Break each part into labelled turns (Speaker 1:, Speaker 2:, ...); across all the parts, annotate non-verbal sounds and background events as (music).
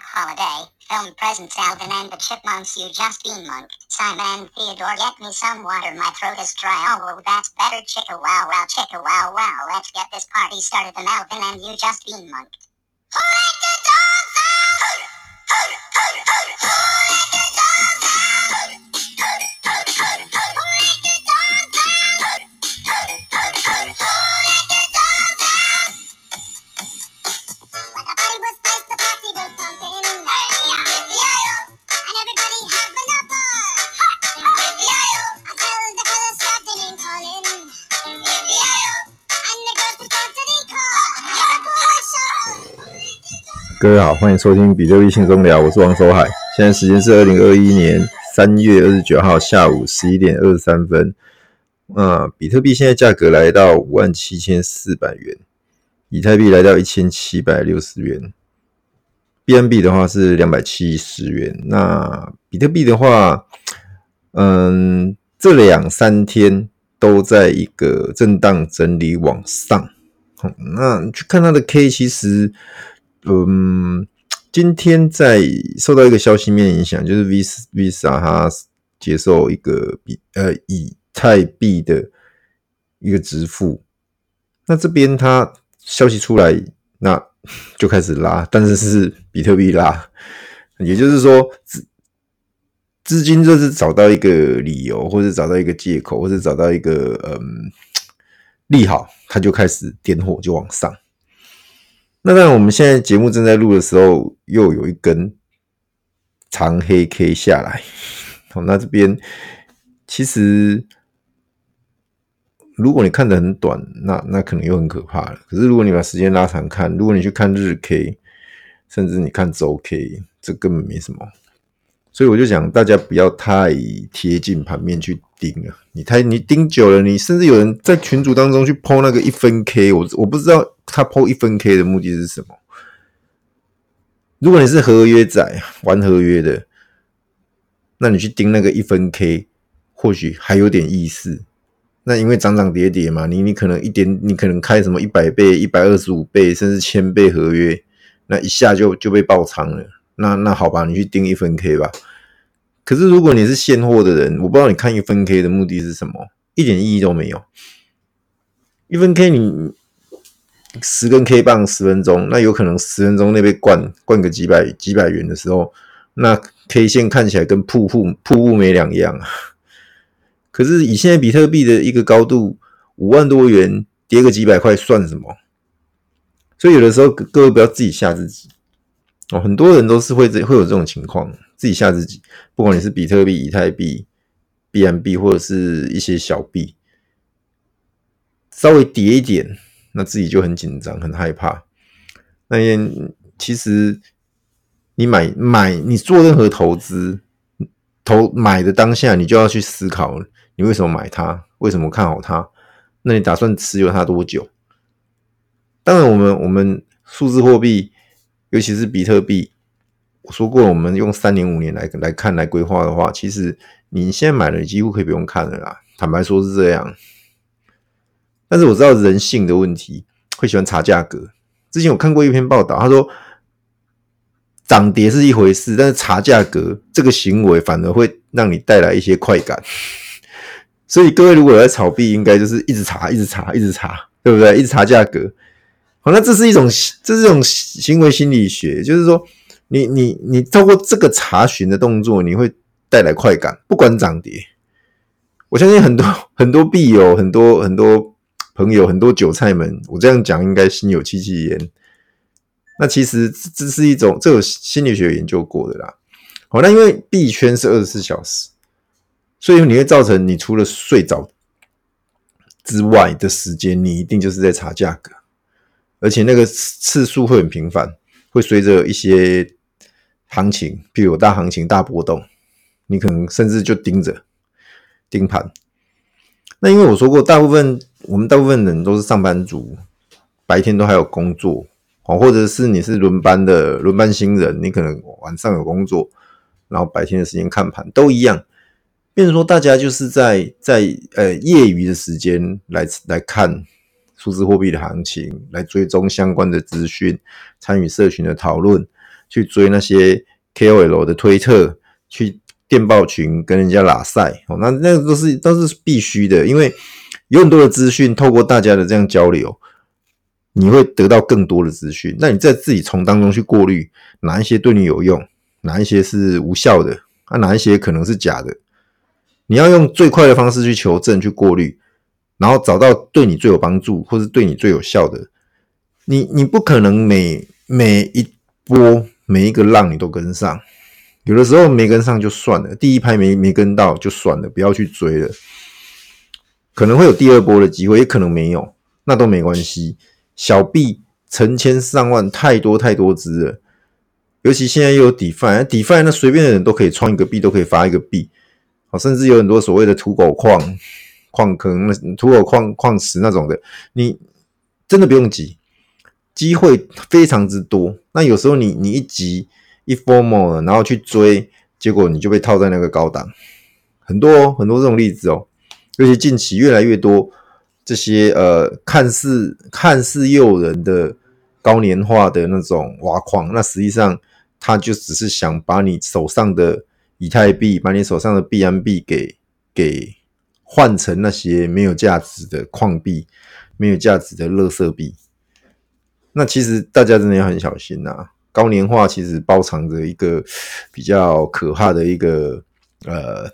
Speaker 1: Holiday. Film presents Alvin and the Chipmunks. You just been monked. Simon Theodore, get me some water. My throat is dry. Oh, that's better. Chicka wow wow, chicka wow wow. Let's get this party started. The Alvin and you just been monked. Who let the dogs out? Who, who, who, who let the
Speaker 2: 各位好，欢迎收听比特币轻松聊，我是王守海。现在时间是二零二一年三月二十九号下午十一点二十三分。啊，比特币现在价格来到五万七千四百元，以太币来到一千七百六十元，BNB 的话是两百七十元。那比特币的话，嗯，这两三天都在一个震荡整理往上。好，那去看它的 K，其实。嗯，今天在受到一个消息面影响，就是 Visa Visa 它接受一个比呃以太币的一个支付，那这边它消息出来，那就开始拉，但是是比特币拉，也就是说资资金就是找到一个理由，或者找到一个借口，或者找到一个嗯利好，它就开始点火就往上。那当然，我们现在节目正在录的时候，又有一根长黑 K 下来。哦，那这边其实，如果你看得很短，那那可能又很可怕了。可是如果你把时间拉长看，如果你去看日 K，甚至你看周 K，这根本没什么。所以我就讲，大家不要太贴近盘面去盯了。你太你盯久了，你甚至有人在群组当中去 po 那个一分 K，我我不知道他 po 一分 K 的目的是什么。如果你是合约仔玩合约的，那你去盯那个一分 K，或许还有点意思。那因为涨涨跌跌嘛，你你可能一点，你可能开什么一百倍、一百二十五倍，甚至千倍合约，那一下就就被爆仓了。那那好吧，你去盯一分 K 吧。可是如果你是现货的人，我不知道你看一分 K 的目的是什么，一点意义都没有。一分 K 你十根 K 棒十分钟，那有可能十分钟内被灌灌个几百几百元的时候，那 K 线看起来跟瀑布瀑布没两样啊。可是以现在比特币的一个高度五万多元，跌个几百块算什么？所以有的时候各位不要自己吓自己。哦，很多人都是会这会有这种情况，自己吓自己。不管你是比特币、以太币、B M B 或者是一些小币，稍微跌一点，那自己就很紧张、很害怕。那也其实你买买，你做任何投资，投买的当下，你就要去思考，你为什么买它？为什么看好它？那你打算持有它多久？当然，我们我们数字货币。尤其是比特币，我说过，我们用三年、五年来来看、来规划的话，其实你现在买了，你几乎可以不用看了啦。坦白说是这样，但是我知道人性的问题，会喜欢查价格。之前我看过一篇报道，他说涨跌是一回事，但是查价格这个行为反而会让你带来一些快感。所以各位如果有在炒币，应该就是一直查、一直查、一直查，对不对？一直查价格。好，那这是一种，这是一种行为心理学，就是说你，你你你透过这个查询的动作，你会带来快感，不管涨跌。我相信很多很多币友，很多很多朋友，很多韭菜们，我这样讲应该心有戚戚焉。那其实这是一种，这有心理学研究过的啦。好，那因为币圈是二十四小时，所以你会造成你除了睡着之外的时间，你一定就是在查价格。而且那个次数会很频繁，会随着一些行情，譬如大行情、大波动，你可能甚至就盯着盯盘。那因为我说过，大部分我们大部分人都是上班族，白天都还有工作，哦或者是你是轮班的轮班新人，你可能晚上有工作，然后白天的时间看盘都一样。变成说，大家就是在在呃业余的时间来来看。数字货币的行情，来追踪相关的资讯，参与社群的讨论，去追那些 KOL 的推特，去电报群跟人家拉赛哦，那那个都是都是必须的，因为有很多的资讯，透过大家的这样交流，你会得到更多的资讯。那你在自己从当中去过滤，哪一些对你有用，哪一些是无效的，啊，哪一些可能是假的，你要用最快的方式去求证、去过滤，然后找到对你最有帮助或是对你最有效的。你你不可能每每一波每一个浪你都跟上，有的时候没跟上就算了，第一拍没没跟到就算了，不要去追了。可能会有第二波的机会，也可能没有，那都没关系。小币成千上万，太多太多只了。尤其现在又有 DeFi，DeFi 那随便的人都可以创一个币，都可以发一个币。好，甚至有很多所谓的土狗矿、矿坑、土狗矿矿石那种的，你真的不用急。机会非常之多，那有时候你你一急一 FOMO 然后去追，结果你就被套在那个高档，很多哦很多这种例子哦，尤其近期越来越多这些呃看似看似诱人的高年化的那种挖矿，那实际上他就只是想把你手上的以太币，把你手上的币安币给给换成那些没有价值的矿币，没有价值的垃圾币。那其实大家真的要很小心呐、高年化其实包藏着一个比较可怕的一个呃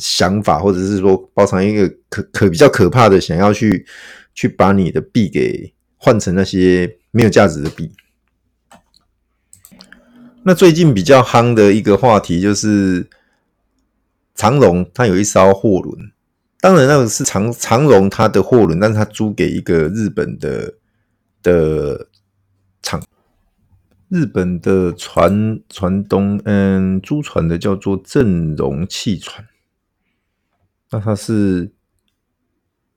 Speaker 2: 想法，或者是说包藏一个可可比较可怕的想要去去把你的币给换成那些没有价值的币。那最近比较夯的一个话题就是长荣，它有一艘货轮，当然那个是长长荣它的货轮，但是它租给一个日本的。的厂，日本的船船东，嗯，租船的叫做正荣汽船。那它是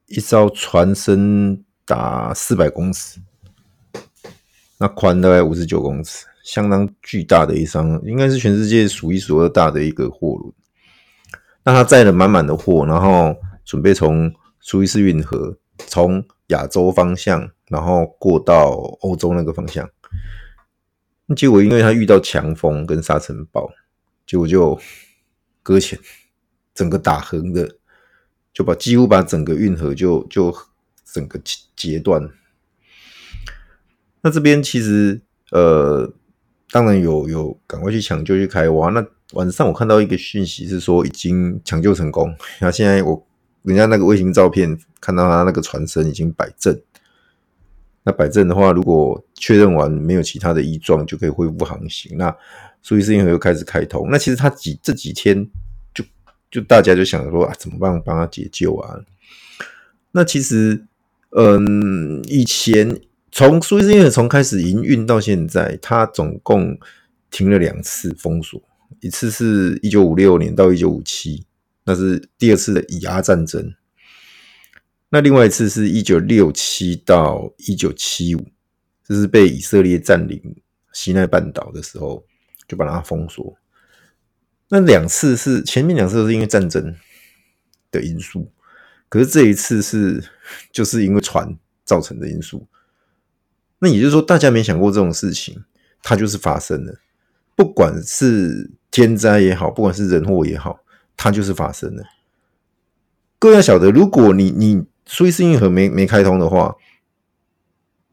Speaker 2: 一艘船身达四百公尺，那宽大概五十九公尺，相当巨大的一艘，应该是全世界数一数二大的一个货轮。那它载了满满的货，然后准备从苏伊士运河从亚洲方向。然后过到欧洲那个方向，结果因为他遇到强风跟沙尘暴，结果就搁浅，整个打横的，就把几乎把整个运河就就整个截断。那这边其实呃，当然有有赶快去抢救去开挖。那晚上我看到一个讯息是说已经抢救成功，(laughs) 然后现在我人家那个卫星照片看到他那个船身已经摆正。那摆正的话，如果确认完没有其他的异状，就可以恢复航行。那苏伊士运河又开始开通。那其实他几这几天就大家就想说啊，怎么办帮他解救啊？那其实，嗯，以前从苏伊士运河从开始营运到现在，它总共停了两次封锁，一次是一九五六年到一九五七，那是第二次的以阿战争。那另外一次是一九六七到一九七五，这是被以色列占领西奈半岛的时候，就把它封锁。那两次是前面两次都是因为战争的因素，可是这一次是 (laughs) 就是因为船造成的因素。那也就是说，大家没想过这种事情，它就是发生了。不管是天灾也好，不管是人祸也好，它就是发生了。各位要晓得，如果你你。苏伊士运河没没开通的话，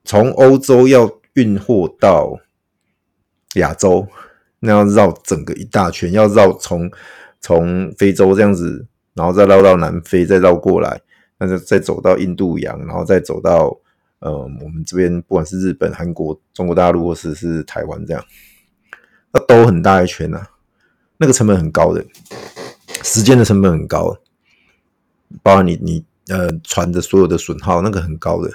Speaker 2: 从欧洲要运货到亚洲，那要绕整个一大圈，要绕从从非洲这样子，然后再绕到南非，再绕过来，那就再走到印度洋，然后再走到呃我们这边，不管是日本、韩国、中国大陆或是是台湾这样，那都很大一圈啊，那个成本很高的，时间的成本很高，包括你你。呃，船的所有的损耗，那个很高的，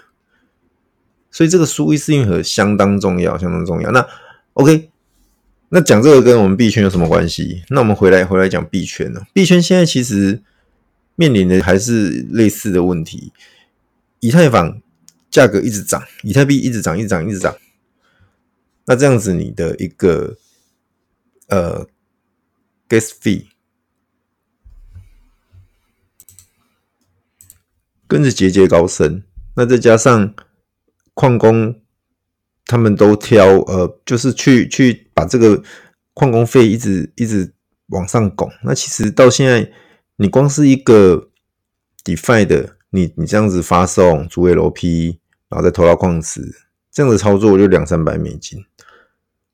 Speaker 2: 所以这个苏伊士运河相当重要，相当重要。那 OK，那讲这个跟我们币圈有什么关系？那我们回来回来讲币圈呢？币圈现在其实面临的还是类似的问题，以太坊价格一直涨，以太币一直涨，一直涨，一直涨。那这样子，你的一个呃 gas fee。跟着节节高升，那再加上矿工他们都挑呃，就是去去把这个矿工费一直一直往上拱。那其实到现在，你光是一个 DeFi 的，你你这样子发送组 LP，然后再投到矿池，这样的操作就两三百美金。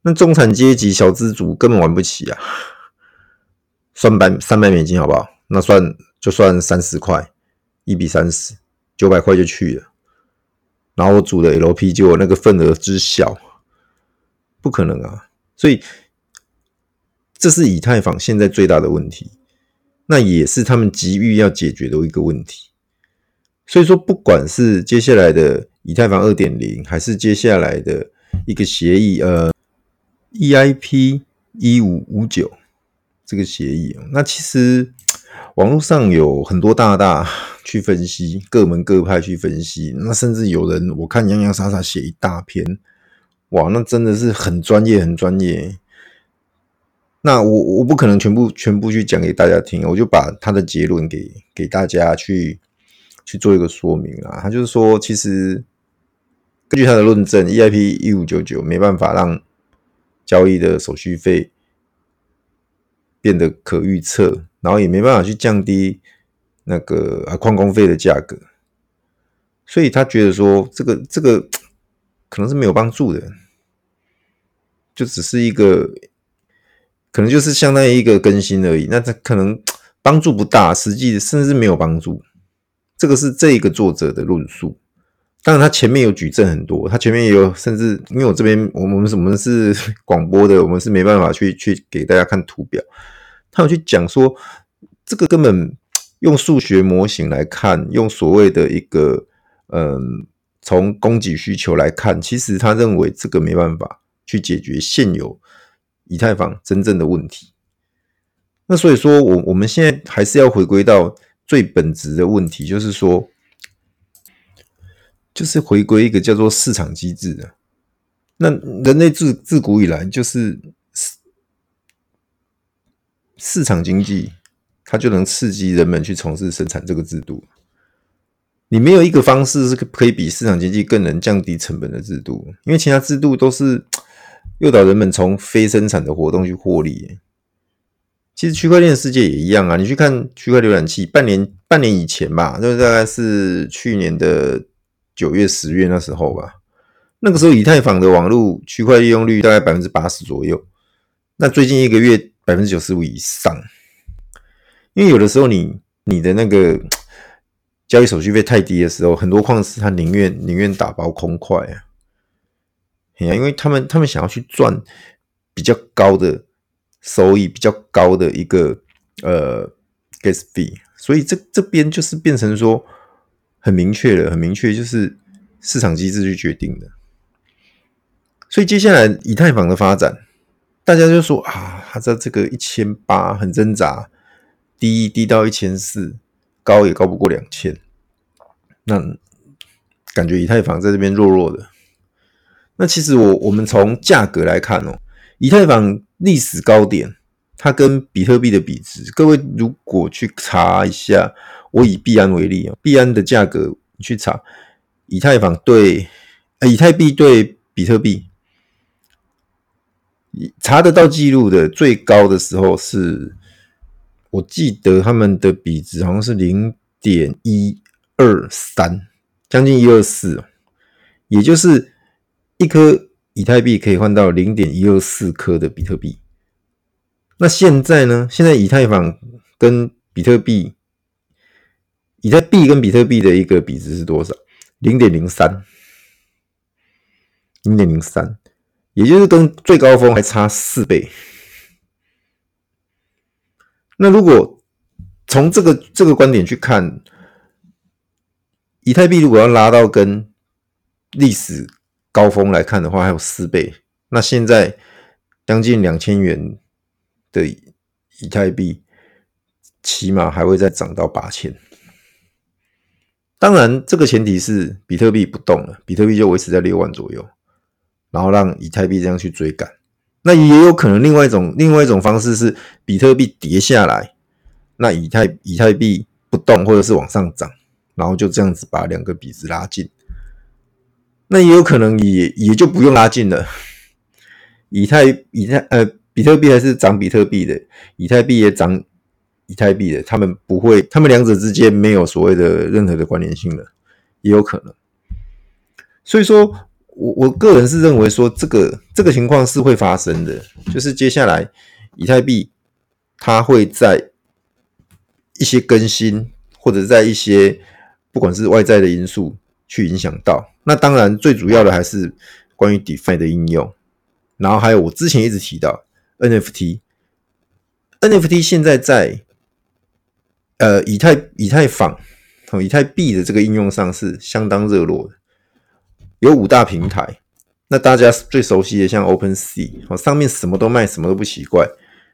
Speaker 2: 那中产阶级小资族根本玩不起啊！算百三百美金好不好？那算就算三十块，一比三十，九百块就去了。然后我组的 LP 就那个份额之小，不可能啊！所以这是以太坊现在最大的问题，那也是他们急于要解决的一个问题。所以说，不管是接下来的以太坊二点零，还是接下来的一个协议，呃。EIP 一五五九这个协议，那其实网络上有很多大大去分析，各门各派去分析，那甚至有人我看洋洋洒洒写一大篇，哇，那真的是很专业，很专业。那我我不可能全部全部去讲给大家听，我就把他的结论给给大家去去做一个说明啊。他就是说，其实根据他的论证，EIP 一五九九没办法让交易的手续费变得可预测，然后也没办法去降低那个啊矿工费的价格，所以他觉得说这个这个可能是没有帮助的，就只是一个可能就是相当于一个更新而已，那他可能帮助不大，实际甚至没有帮助。这个是这一个作者的论述。当然，他前面有举证很多，他前面也有，甚至因为我这边我们我们是 (laughs) 广播的，我们是没办法去去给大家看图表。他有去讲说，这个根本用数学模型来看，用所谓的一个嗯，从供给需求来看，其实他认为这个没办法去解决现有以太坊真正的问题。那所以说我我们现在还是要回归到最本质的问题，就是说。就是回归一个叫做市场机制的。那人类自自古以来就是市市场经济，它就能刺激人们去从事生产这个制度。你没有一个方式是可以比市场经济更能降低成本的制度，因为其他制度都是诱导人们从非生产的活动去获利。其实区块链世界也一样啊，你去看区块浏览器，半年半年以前吧，就是大概是去年的。九月、十月那时候吧，那个时候以太坊的网络区块利用率大概百分之八十左右。那最近一个月百分之九十五以上，因为有的时候你你的那个交易手续费太低的时候，很多矿石他宁愿宁愿打包空块啊，因为他们他们想要去赚比较高的收益，比较高的一个呃 gas fee，所以这这边就是变成说。很明确的，很明确，就是市场机制去决定的。所以接下来以太坊的发展，大家就说啊，它在这个一千八很挣扎，低低到一千四，高也高不过两千。那感觉以太坊在这边弱弱的。那其实我我们从价格来看哦，以太坊历史高点，它跟比特币的比值，各位如果去查一下。我以币安为例啊，币安的价格去查，以太坊对，以太币对比特币，查得到记录的最高的时候是，我记得他们的比值好像是零点一二三，将近一二四，也就是一颗以太币可以换到零点一二四颗的比特币。那现在呢？现在以太坊跟比特币。以太币跟比特币的一个比值是多少？零点零三，零点零三，也就是跟最高峰还差四倍。那如果从这个这个观点去看，以太币如果要拉到跟历史高峰来看的话，还有四倍。那现在将近两千元的以太币，起码还会再涨到八千。当然，这个前提是比特币不动了，比特币就维持在六万左右，然后让以太币这样去追赶。那也有可能另外一种另外一种方式是比特币跌下来，那以太以太币不动或者是往上涨，然后就这样子把两个比值拉近。那也有可能也也就不用拉近了。以太以太呃，比特币还是涨比特币的，以太币也涨以太币的，他们不会，他们两者之间没有所谓的任何的关联性了，也有可能。所以说我我个人是认为说，这个这个情况是会发生的，就是接下来以太币它会在一些更新，或者在一些不管是外在的因素去影响到。那当然，最主要的还是关于 DeFi 的应用，然后还有我之前一直提到 NFT，NFT 现在在呃以太以太坊以太币的这个应用上是相当热络的，有五大平台，那大家最熟悉的像 OpenSea 哦，上面什么都卖，什么都不奇怪，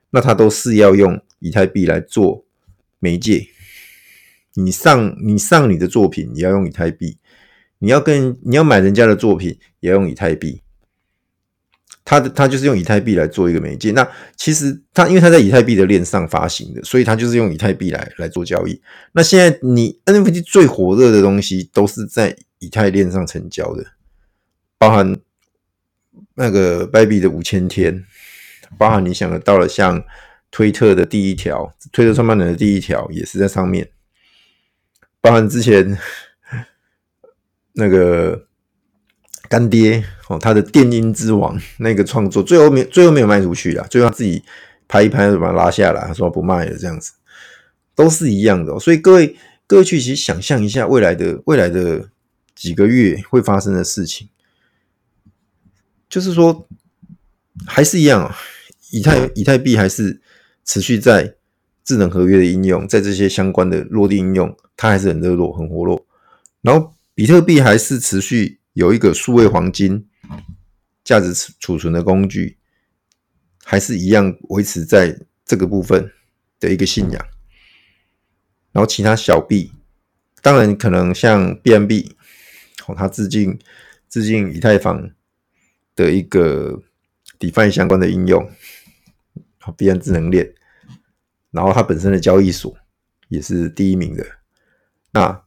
Speaker 2: 那它都是要用以太币来做媒介，你上你上你的作品也要用以太币。你要跟你要买人家的作品，也要用以太币。他的他就是用以太币来做一个媒介。那其实他因为他在以太币的链上发行的，所以他就是用以太币来来做交易。那现在你 NFT 最火热的东西都是在以太链上成交的，包含那个 Bybit 的五千天，包含你想得到了像推特的第一条，推特创办人的第一条也是在上面，包含之前。(laughs) 那个干爹哦，他的电音之王那个创作最后没最后没有卖出去啦，最后他自己拍一拍就把它拉下来，他说不卖了，这样子都是一样的。所以各位各位去其实想象一下未来的未来的几个月会发生的事情，就是说还是一样啊，以太以太币还是持续在智能合约的应用，在这些相关的落地应用，它还是很热络很活络，然后。比特币还是持续有一个数位黄金价值储存的工具，还是一样维持在这个部分的一个信仰。然后其他小币，当然可能像 BNB，哦，它致敬致敬以太坊的一个 DeFi 相关的应用，好，币安智能链，然后它本身的交易所也是第一名的。那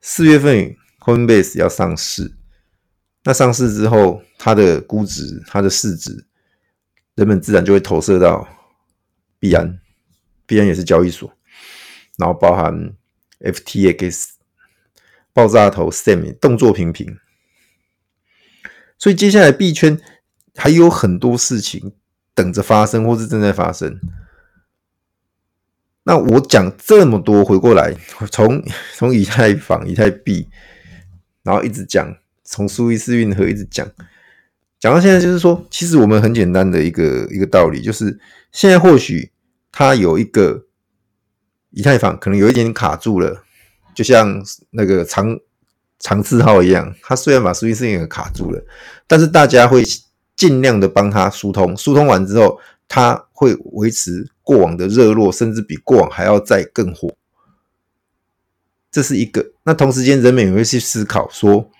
Speaker 2: 四月份，Coinbase 要上市。那上市之后，它的估值、它的市值，人们自然就会投射到币安。币安也是交易所，然后包含 FTX、爆炸头 Sam 动作频频。所以接下来币圈还有很多事情等着发生，或是正在发生。那我讲这么多，回过来 (laughs) 从 (laughs) 从以太坊、以太币，然后一直讲，从苏伊士运河一直讲，讲到现在，就是说，其实我们很简单的一个一个道理，就是现在或许它有一个以太坊可能有一点点卡住了，就像那个长长赐号一样，它虽然把苏伊士运河卡住了，但是大家会尽量的帮他疏通，疏通完之后。他会维持过往的热络，甚至比过往还要再更火。这是一个。那同时间，人们也会去思考说，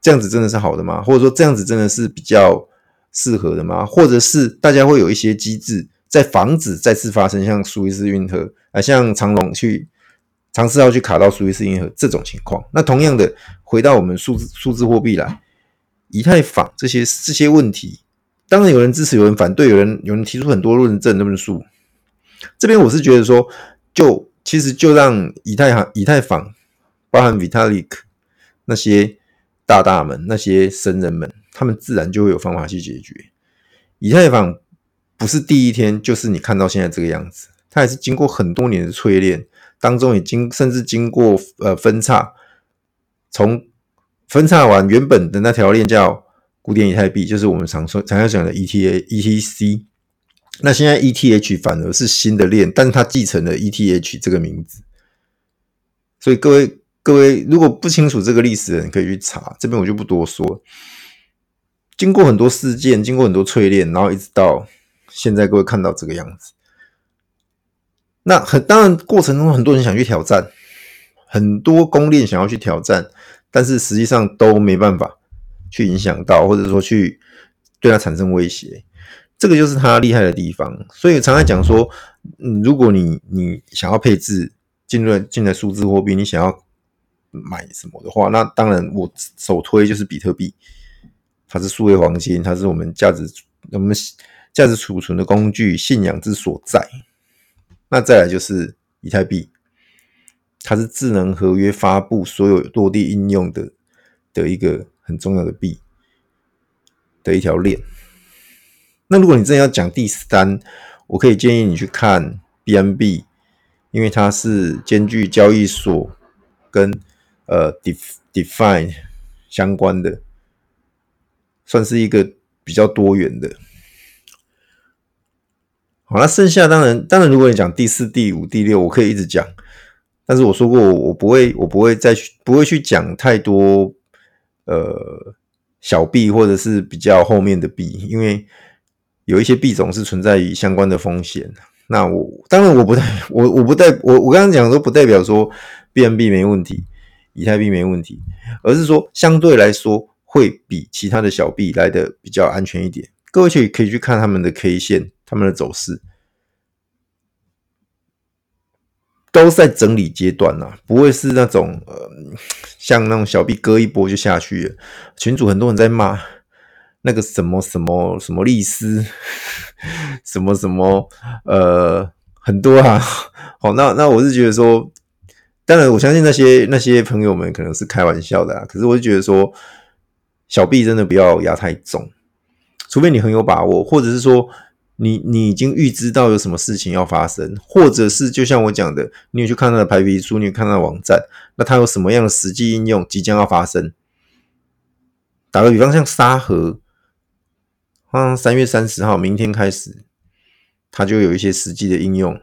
Speaker 2: 这样子真的是好的吗？或者说，这样子真的是比较适合的吗？或者是大家会有一些机制，在防止再次发生像苏伊士运河啊，像长龙去尝试要去卡到苏伊士运河这种情况。那同样的，回到我们数字数字货币来，以太坊这些这些问题。当然有人支持，有人反对，有人有人提出很多论证论述。这边我是觉得说，就其实就让以太行、以太坊，包含 Vitalik 那些大大们、那些神人们，他们自然就会有方法去解决。以太坊不是第一天，就是你看到现在这个样子，它也是经过很多年的淬炼当中，已经甚至经过呃分叉，从分叉完原本的那条链叫。古典以太币就是我们常说、常要讲的 ETA、ETC。那现在 ETH 反而是新的链，但是它继承了 ETH 这个名字。所以各位各位如果不清楚这个历史的人，可以去查。这边我就不多说。经过很多事件，经过很多淬炼，然后一直到现在，各位看到这个样子。那很当然，过程中很多人想去挑战，很多公链想要去挑战，但是实际上都没办法。去影响到，或者说去对它产生威胁，这个就是它厉害的地方。所以常常讲说，嗯，如果你你想要配置进入进来数字货币，你想要买什么的话，那当然我首推就是比特币，它是数位黄金，它是我们价值我们价值储存的工具，信仰之所在。那再来就是以太币，它是智能合约发布所有落地应用的的一个很重要的币的一条链。那如果你真的要讲第三，我可以建议你去看 BNB，因为它是兼具交易所跟呃 define 相关的，算是一个比较多元的。好，那剩下当然当然，如果你讲第四、第五、第六，我可以一直讲，但是我说过我不会我不会再去不会去讲太多呃小币或者是比较后面的币，因为。有一些币种是存在于相关的风险，那我当然我不代我我不代我我刚刚讲的都不代表说 BNB 没问题，以太币没问题，而是说相对来说会比其他的小币来的比较安全一点。各位可以可以去看他们的 K 线，他们的走势都在整理阶段呐，不会是那种呃像那种小币割一波就下去了。群主很多人在骂。那个什么什么什么利斯，(laughs) 什么什么呃很多啊，(laughs) 好，那那我是觉得说，当然我相信那些那些朋友们可能是开玩笑的啊，可是我就觉得说，小币真的不要压太重，除非你很有把握，或者是说你你已经预知到有什么事情要发生，或者是就像我讲的，你有去看他的白皮书，你有看他的网站，那他有什么样的实际应用即将要发生？打个比方，像沙盒。啊，三月三十号，明天开始，它就有一些实际的应用。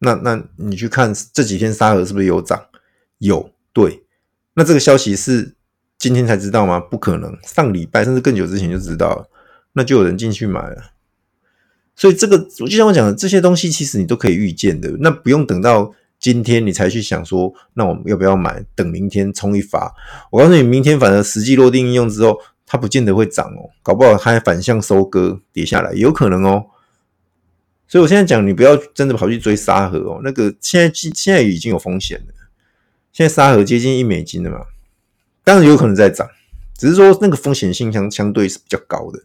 Speaker 2: 那那你去看这几天沙盒是不是有涨？有，对。那这个消息是今天才知道吗？不可能，上礼拜甚至更久之前就知道了。那就有人进去买了。所以这个，就像我讲的，这些东西其实你都可以预见的。那不用等到今天你才去想说，那我们要不要买？等明天冲一发。我告诉你，明天反而实际落地应用之后。它不见得会涨哦，搞不好它还反向收割跌下来，有可能哦。所以我现在讲，你不要真的跑去追沙盒哦。那个现在现在已经有风险了，现在沙盒接近一美金了嘛，当然有可能在涨，只是说那个风险性相相对是比较高的。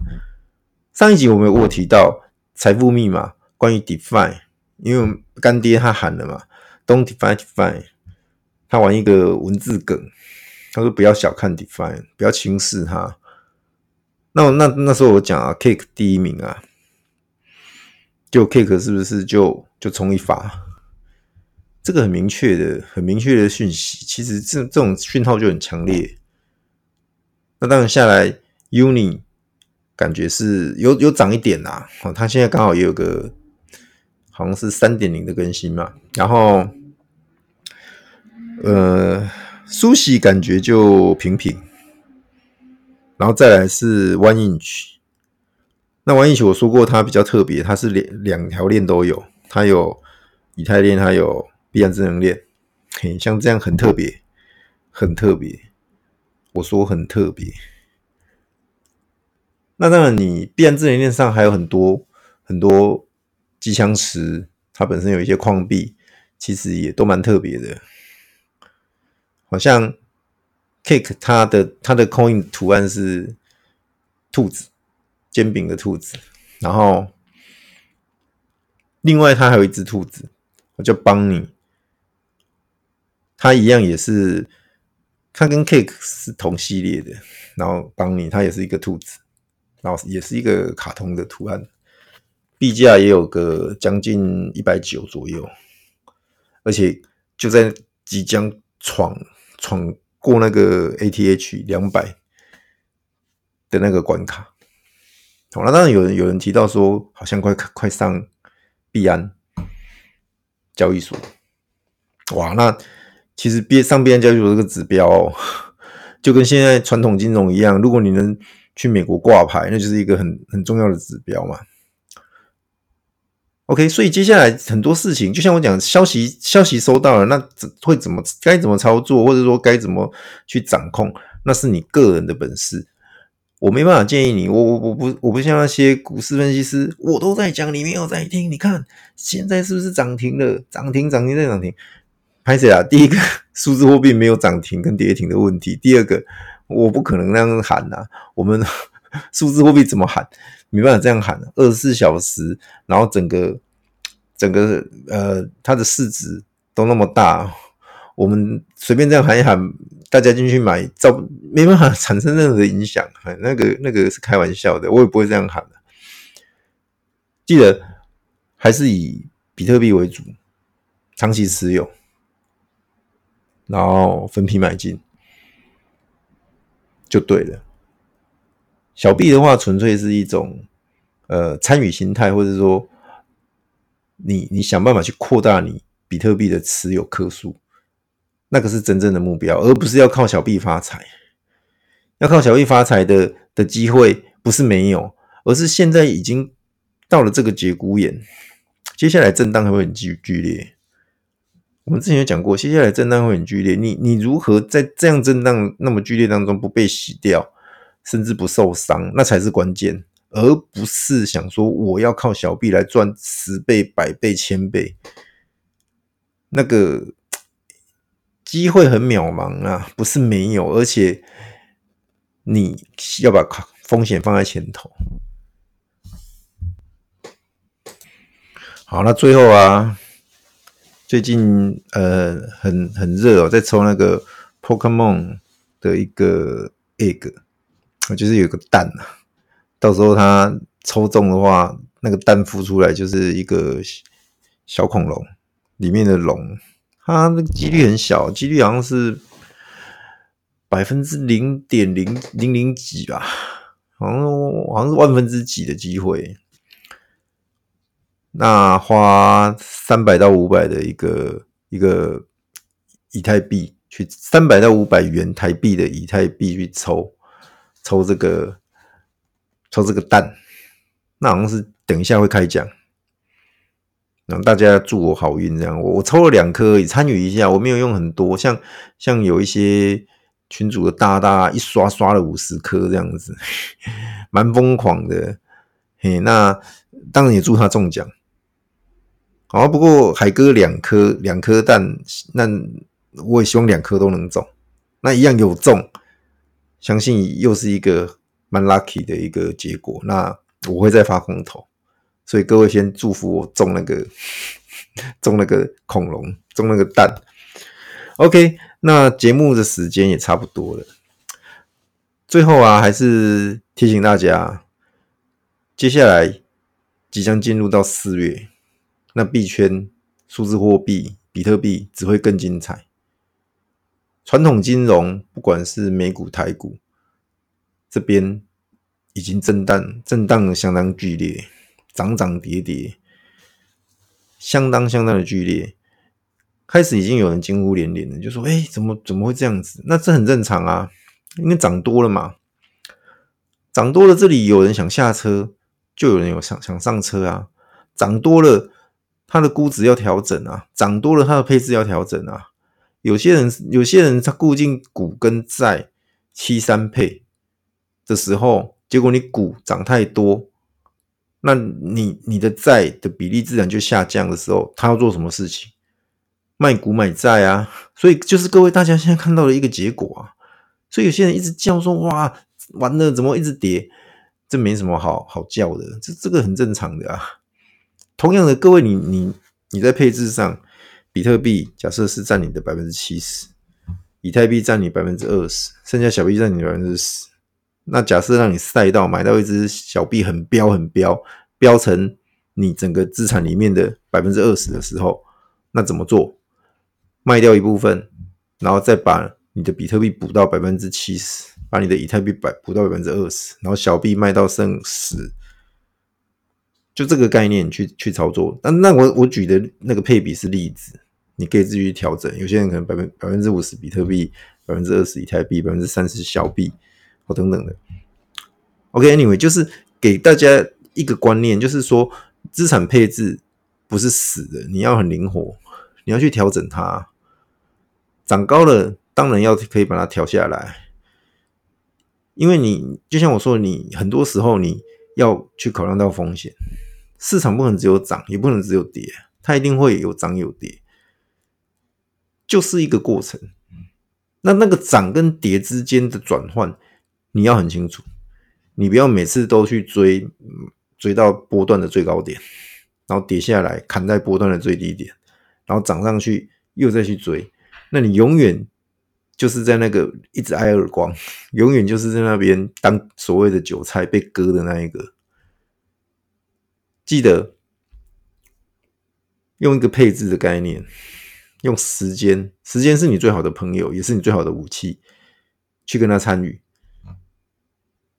Speaker 2: 上一集我们有提到财富密码关于 DeFi，因为干爹他喊了嘛，Don't DeFi DeFi，他玩一个文字梗，他说不要小看 DeFi，不要轻视它。那那那时候我讲啊，Cake 第一名啊，就 Cake 是不是就就冲一发？这个很明确的、很明确的讯息，其实这这种讯号就很强烈。那当然下来，Uni 感觉是有有涨一点啦，哦，它现在刚好也有个好像是三点零的更新嘛，然后呃，Sushi 感觉就平平。然后再来是 One Inch，那 One Inch 我说过它比较特别，它是两两条链都有，它有以太链，它有币安智能链，嘿，像这样很特别，很特别，我说很特别。那当然，你币安智能链上还有很多很多机枪石，它本身有一些矿币，其实也都蛮特别的，好像。Cake 它的它的 coin 图案是兔子，煎饼的兔子，然后另外它还有一只兔子，叫 Bunny，它一样也是，它跟 Cake 是同系列的，然后 Bunny 它也是一个兔子，然后也是一个卡通的图案，币价也有个将近一百九左右，而且就在即将闯闯。过那个 ATH 两百的那个关卡，好了，当然有人有人提到说，好像快快上币安交易所，哇，那其实币上币安交易所这个指标哦，(laughs) 就跟现在传统金融一样，如果你能去美国挂牌，那就是一个很很重要的指标嘛。OK，所以接下来很多事情，就像我讲，消息消息收到了，那怎会怎么该怎么操作，或者说该怎么去掌控，那是你个人的本事，我没办法建议你。我我我不我不像那些股市分析师，我都在讲，你没有在听。你看现在是不是涨停了？涨停涨停再涨停，拍谁啊？第一个，(laughs) 数字货币没有涨停跟跌停的问题。第二个，我不可能那样喊呐、我们 (laughs) 数字货币怎么喊？没办法这样喊、二十四小时，然后整个整个呃，它的市值都那么大，我们随便这样喊一喊，大家进去买，造没办法产生任何的影响。那个那个是开玩笑的，我也不会这样喊的。记得还是以比特币为主，长期持有。然后分批买进就对了。小币的话，纯粹是一种呃参与心态，或者说你你想办法去扩大你比特币的持有颗数，那个是真正的目标，而不是要靠小币发财。要靠小币发财的的机会不是没有，而是现在已经到了这个节骨眼，接下来震荡还会很剧剧烈。我们之前有讲过，接下来震荡会很剧烈。你你如何在这样震荡那么剧烈当中不被洗掉，甚至不受伤，那才是关键，而不是想说我要靠小币来赚十倍、百倍、千倍，那个机会很渺茫啊，不是没有，而且你要把风险放在前头。好，那最后啊。最近呃很很热哦，在抽那个 Pokemon 的一个 egg，就是有个蛋啊。到时候它抽中的话，那个蛋孵出来就是一个小恐龙，里面的龙，它那个几率很小，几率好像是百分之零点零零零几吧，好像好像是万分之几的机会。那花三百到五百的一个一个以太币去三百到五百元台币的以太币去抽抽这个抽这个蛋，那好像是等一下会开奖，让大家祝我好运这样。我我抽了两颗，也参与一下，我没有用很多，像像有一些群主的大大一刷刷了五十颗这样子，(laughs) 蛮疯狂的。嘿，那当然也祝他中奖。好，不过海哥两颗两颗蛋，那我也希望两颗都能中，那一样有中，相信又是一个蛮 lucky 的一个结果。那我会再发空投，所以各位先祝福我中那个 (laughs) 中那个恐龙，中那个蛋。OK，那节目的时间也差不多了，最后啊，还是提醒大家，接下来即将进入到四月。那币圈、数字货币、比特币只会更精彩。传统金融，不管是美股、台股，这边已经震荡，震荡的相当剧烈，涨涨跌跌，相当相当的剧烈。开始已经有人惊呼连连了，就说：“哎，怎么怎么会这样子？”那这很正常啊，因为涨多了嘛，涨多了，这里有人想下车，就有人有想想上车啊，涨多了。它的估值要调整啊，涨多了，它的配置要调整啊。有些人，有些人他固定股跟债七三配的时候，结果你股涨太多，那你你的债的比例自然就下降的时候，他要做什么事情？卖股买债啊。所以就是各位大家现在看到的一个结果啊。所以有些人一直叫说：“哇，完了，怎么一直跌？”这没什么好好叫的，这这个很正常的啊。同样的，各位你，你你在配置上，比特币假设是占你的百分之七十，以太币占你百分之二十，剩下小币占你百分之十。那假设让你赛道买到一只小币很飙很飙，飙成你整个资产里面的百分之二十的时候，那怎么做？卖掉一部分，然后再把你的比特币补到百分之七十，把你的以太币补补到百分之二十，然后小币卖到剩十。就这个概念去去操作，那那我我举的那个配比是例子，你可以自己去调整。有些人可能百分百分之五十比特币，百分之二十以太币，百分之三十小币，或等等的。OK，Anyway，就是给大家一个观念，就是说资产配置不是死的，你要很灵活，你要去调整它。涨高了，当然要可以把它调下来，因为你就像我说，你很多时候你。要去考量到风险，市场不能只有涨，也不能只有跌，它一定会有涨有跌。就是一个过程。那那个涨跟跌之间的转换，你要很清楚，你不要每次都去追，追到波段的最高点，然后跌下来砍在波段的最低点，然后涨上去又再去追，那你永远就是在那个一直挨耳光，永远就是在那边当所谓的韭菜被割的那一个。记得用一个配置的概念。用时间，时间是你最好的朋友，也是你最好的武器，去跟他参与。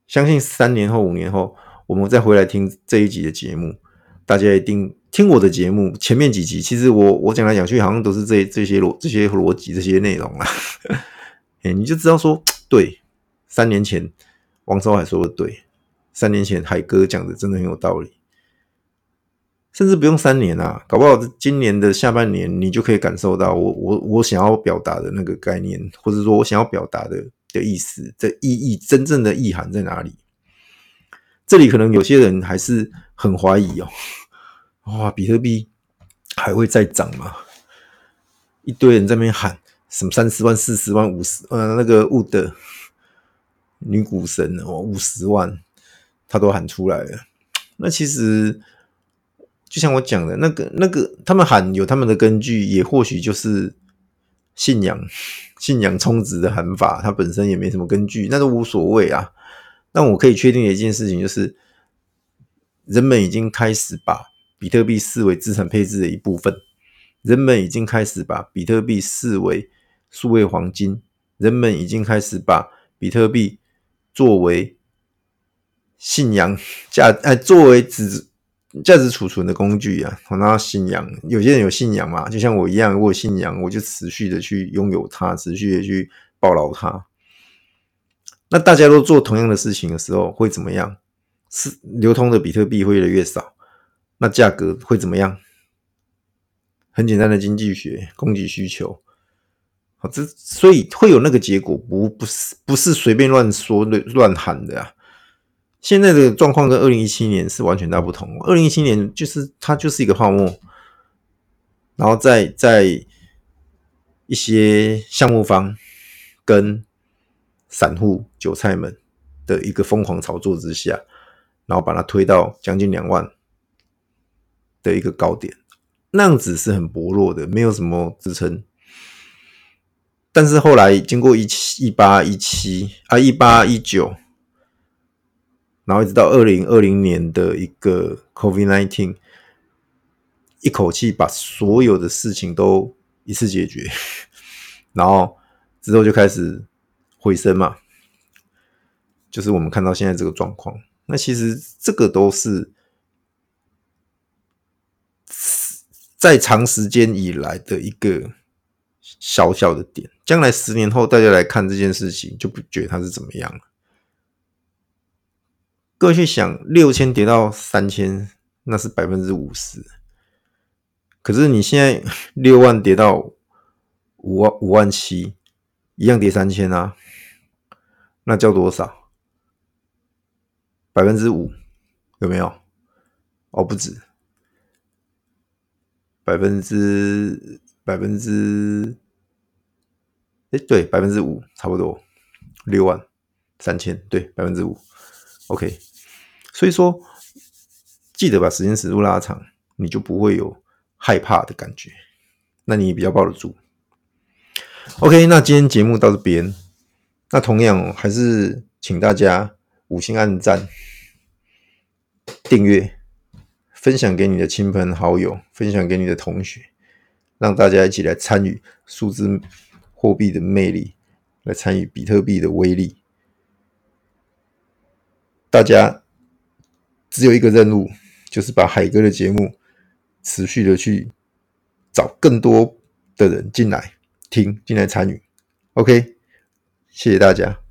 Speaker 2: 相信三年后、五年后，我们再回来听这一集的节目，大家一定听我的节目前面几集。其实我我讲来讲去，好像都是这这些逻这些逻辑这些内容啊。(laughs) 哎，你就知道说，对，三年前王守海说的对，三年前海哥讲的真的很有道理。甚至不用三年啊，搞不好今年的下半年，你就可以感受到我我我想要表达的那个概念，或者说我想要表达的的意思的意义，真正的意涵在哪里？这里可能有些人还是很怀疑哦，哇，比特币还会再涨吗？一堆人在那边喊什么三十万、四十万、五十，呃，那个 Wood 女股神哦，五十万，他都喊出来了。那其实。就像我讲的那个、那个，他们喊有他们的根据，也或许就是信仰、信仰充值的喊法，它本身也没什么根据，那都无所谓啊。但我可以确定的一件事情就是，人们已经开始把比特币视为资产配置的一部分，人们已经开始把比特币视为数位黄金，人们已经开始把比特币作为信仰价，哎，作为指。价值储存的工具啊，然后信仰，有些人有信仰嘛，就像我一样，我有信仰，我就持续的去拥有它，持续的去抱牢它。那大家都做同样的事情的时候，会怎么样？是流通的比特币会越来越少，那价格会怎么样？很简单的经济学，供给需求。好，这所以会有那个结果，不不是不是随便乱说乱喊的啊。现在的状况跟二零一七年是完全大不同。二零一七年就是它就是一个泡沫，然后在在一些项目方跟散户韭菜们的一个疯狂炒作之下，然后把它推到将近两万的一个高点，那样子是很薄弱的，没有什么支撑。但是后来经过一七一八一七啊一八一九。然后一直到二零二零年的一个 Covid nineteen，一口气把所有的事情都一次解决，(laughs) 然后之后就开始回升嘛，就是我们看到现在这个状况。那其实这个都是在长时间以来的一个小小的点，将来十年后大家来看这件事情，就不觉得它是怎么样了。各位去想，六千跌到三千，那是百分之五十。可是你现在 (laughs) 六万跌到五万五万七，一样跌三千啊，那叫多少？百分之五有没有？哦，不止，百分之百分之，哎，对，百分之五差不多，六万三千，对，百分之五，OK。所以说，记得把时间尺度拉长，你就不会有害怕的感觉，那你比较抱得住。OK，那今天节目到这边，那同样还是请大家五星按赞、订阅、分享给你的亲朋好友，分享给你的同学，让大家一起来参与数字货币的魅力，来参与比特币的威力，大家。只有一个任务，就是把海哥的节目持续的去找更多的人进来听，进来参与。OK，谢谢大家。